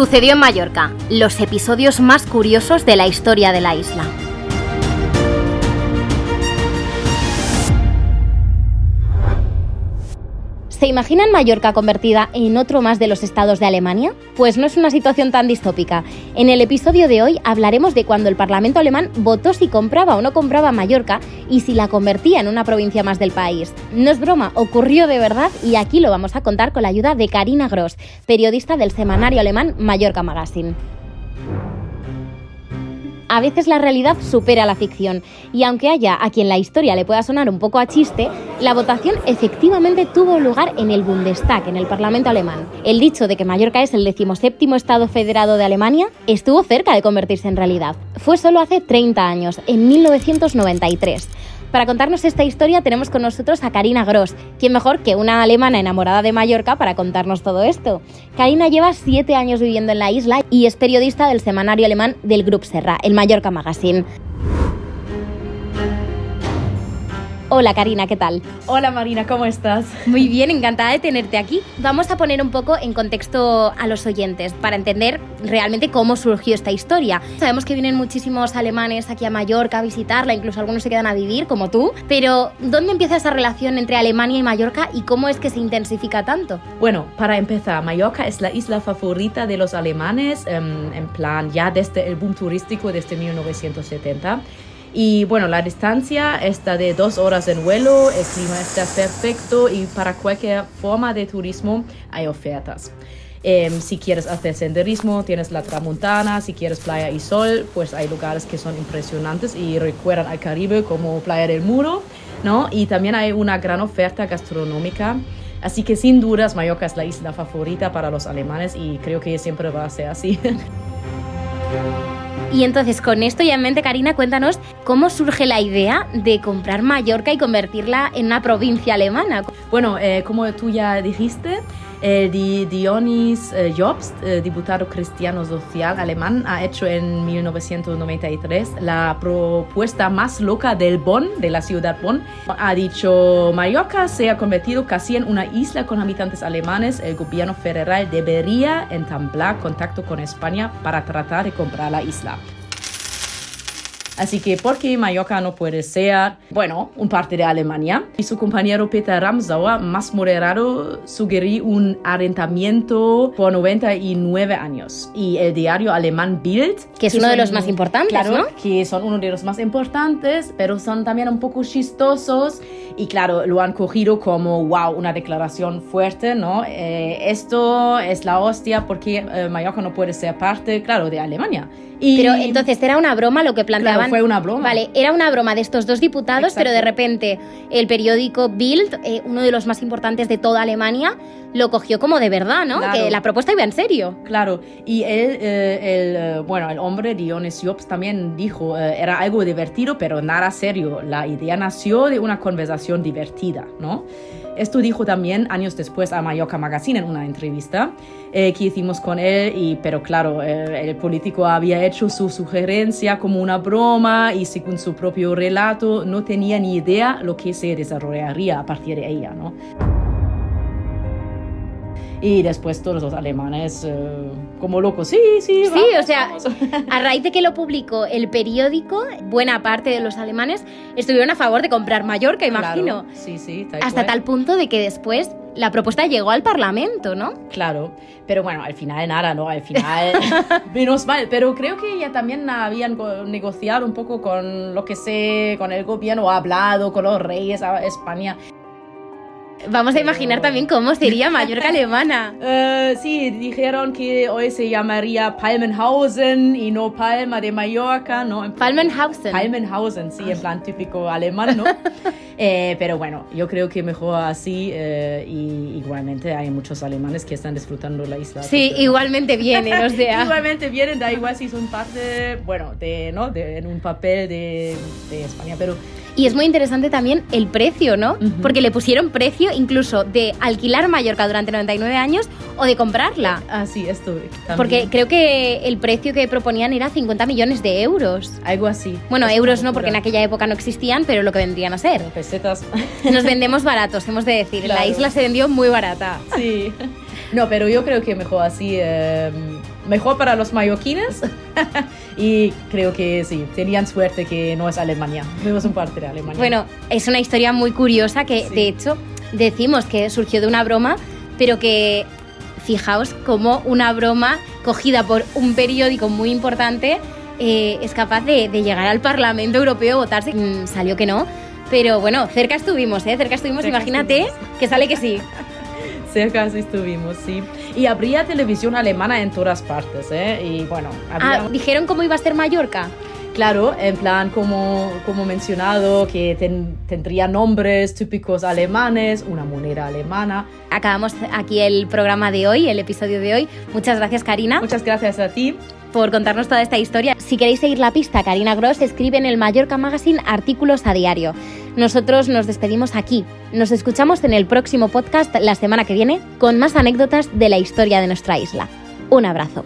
Sucedió en Mallorca, los episodios más curiosos de la historia de la isla. ¿Se imaginan Mallorca convertida en otro más de los estados de Alemania? Pues no es una situación tan distópica. En el episodio de hoy hablaremos de cuando el Parlamento alemán votó si compraba o no compraba Mallorca y si la convertía en una provincia más del país. No es broma, ocurrió de verdad y aquí lo vamos a contar con la ayuda de Karina Gross, periodista del semanario alemán Mallorca Magazine a veces la realidad supera la ficción. Y aunque haya a quien la historia le pueda sonar un poco a chiste, la votación efectivamente tuvo lugar en el Bundestag, en el Parlamento alemán. El dicho de que Mallorca es el decimoséptimo estado federado de Alemania estuvo cerca de convertirse en realidad. Fue solo hace 30 años, en 1993. Para contarnos esta historia tenemos con nosotros a Karina Gross, quien mejor que una alemana enamorada de Mallorca para contarnos todo esto. Karina lleva siete años viviendo en la isla y es periodista del semanario alemán del Grup Serra, el Mallorca Magazine. Hola Karina, ¿qué tal? Hola Marina, ¿cómo estás? Muy bien, encantada de tenerte aquí. Vamos a poner un poco en contexto a los oyentes para entender realmente cómo surgió esta historia. Sabemos que vienen muchísimos alemanes aquí a Mallorca a visitarla, incluso algunos se quedan a vivir, como tú, pero ¿dónde empieza esa relación entre Alemania y Mallorca y cómo es que se intensifica tanto? Bueno, para empezar, Mallorca es la isla favorita de los alemanes, em, en plan ya desde el boom turístico desde 1970. Y bueno, la distancia está de dos horas en vuelo, el clima está perfecto y para cualquier forma de turismo hay ofertas. Em, si quieres hacer senderismo, tienes la tramontana, si quieres playa y sol, pues hay lugares que son impresionantes y recuerdan al Caribe como Playa del Muro, ¿no? Y también hay una gran oferta gastronómica. Así que sin dudas Mallorca es la isla favorita para los alemanes y creo que siempre va a ser así. Y entonces, con esto ya en mente, Karina, cuéntanos cómo surge la idea de comprar Mallorca y convertirla en una provincia alemana. Bueno, eh, como tú ya dijiste, eh, Dionis eh, Jobst, eh, diputado cristiano social alemán, ha hecho en 1993 la propuesta más loca del Bonn, de la ciudad Bonn. Ha dicho, Mallorca se ha convertido casi en una isla con habitantes alemanes. El gobierno federal debería entablar contacto con España para tratar de comprar la isla. Así que, ¿por qué Mallorca no puede ser, bueno, un parte de Alemania? Y su compañero Peter Ramsauer, más moderado, sugirió un arrendamiento por 99 años. Y el diario alemán Bild, que es uno de los más importantes, claro, ¿no? que son uno de los más importantes, pero son también un poco chistosos. Y claro, lo han cogido como, wow, una declaración fuerte, ¿no? Eh, esto es la hostia porque eh, Mallorca no puede ser parte, claro, de Alemania. Y... Pero entonces era una broma lo que planteaban. Fue una broma. Vale, era una broma de estos dos diputados, Exacto. pero de repente el periódico Bild, eh, uno de los más importantes de toda Alemania, lo cogió como de verdad, ¿no? Claro. Que la propuesta iba en serio. Claro, y él, eh, el, bueno, el hombre Dionis Jobs también dijo, eh, era algo divertido, pero nada serio. La idea nació de una conversación divertida, ¿no? Esto dijo también años después a Mallorca Magazine en una entrevista eh, que hicimos con él, y, pero claro, eh, el político había hecho su sugerencia como una broma y según su propio relato no tenía ni idea lo que se desarrollaría a partir de ella, ¿no? Y después todos los alemanes eh, como locos, sí, sí. Sí, vamos, o sea, vamos. a raíz de que lo publicó el periódico, buena parte de los alemanes estuvieron a favor de comprar Mallorca, imagino. Claro, sí, sí. Tal Hasta cual. tal punto de que después la propuesta llegó al Parlamento, ¿no? Claro, pero bueno, al final nada, ¿no? Al final, menos mal, pero creo que ya también habían negociado un poco con lo que sé, con el gobierno, hablado con los reyes a España. Vamos a imaginar también cómo sería Mallorca alemana. Eh, sí, dijeron que hoy se llamaría Palmenhausen y no Palma de Mallorca, ¿no? Palmenhausen. Palmenhausen, sí, en plan típico alemán, ¿no? Eh, pero bueno, yo creo que mejor así eh, y igualmente hay muchos alemanes que están disfrutando la isla. Sí, Entonces, igualmente vienen, o sea. Igualmente vienen, da igual si son parte, bueno, de, ¿no? De, en un papel de, de España, pero Y es muy interesante también el precio, ¿no? Ujú. Porque le pusieron precio incluso de alquilar Mallorca durante 99 años o de comprarla. así esto también. Porque creo que el precio que proponían era 50 millones de euros. Algo así. Bueno, Es euros no, porque en aquella época no existían, pero lo que vendrían a ser. Pesetas. Nos vendemos baratos, hemos de decir. La Claro. isla se vendió muy barata. Sí. No, pero yo creo que mejor así. eh, mejor para los mallorquines. y creo que sí, tenían suerte que no es Alemania, no es un parte de Alemania. Bueno, es una historia muy curiosa que de hecho decimos que surgió de una broma, pero que fijaos cómo una broma cogida por un periódico muy importante eh, es capaz de, llegar al Parlamento Europeo, votarse. Mm, salió que no, pero bueno, cerca estuvimos, ¿eh? Cerca estuvimos, imagínate que sale que sí. cerca estuvimos, sí. Y habría televisión alemana en todas partes, ¿eh? Y bueno, ah, ¿dijeron cómo iba a ser Mallorca? Claro, en plan, como, como mencionado, que tendría nombres típicos alemanes, una moneda alemana. Acabamos aquí el programa de hoy, el episodio de hoy. Muchas gracias, Karina. Muchas gracias a ti por contarnos toda esta historia. Si queréis seguir la pista, Karina Gross escribe en el Mallorca Magazine artículos a diario. Nosotros nos despedimos aquí. Nos escuchamos en el próximo podcast la semana que viene con más anécdotas de la historia de nuestra isla. Un abrazo.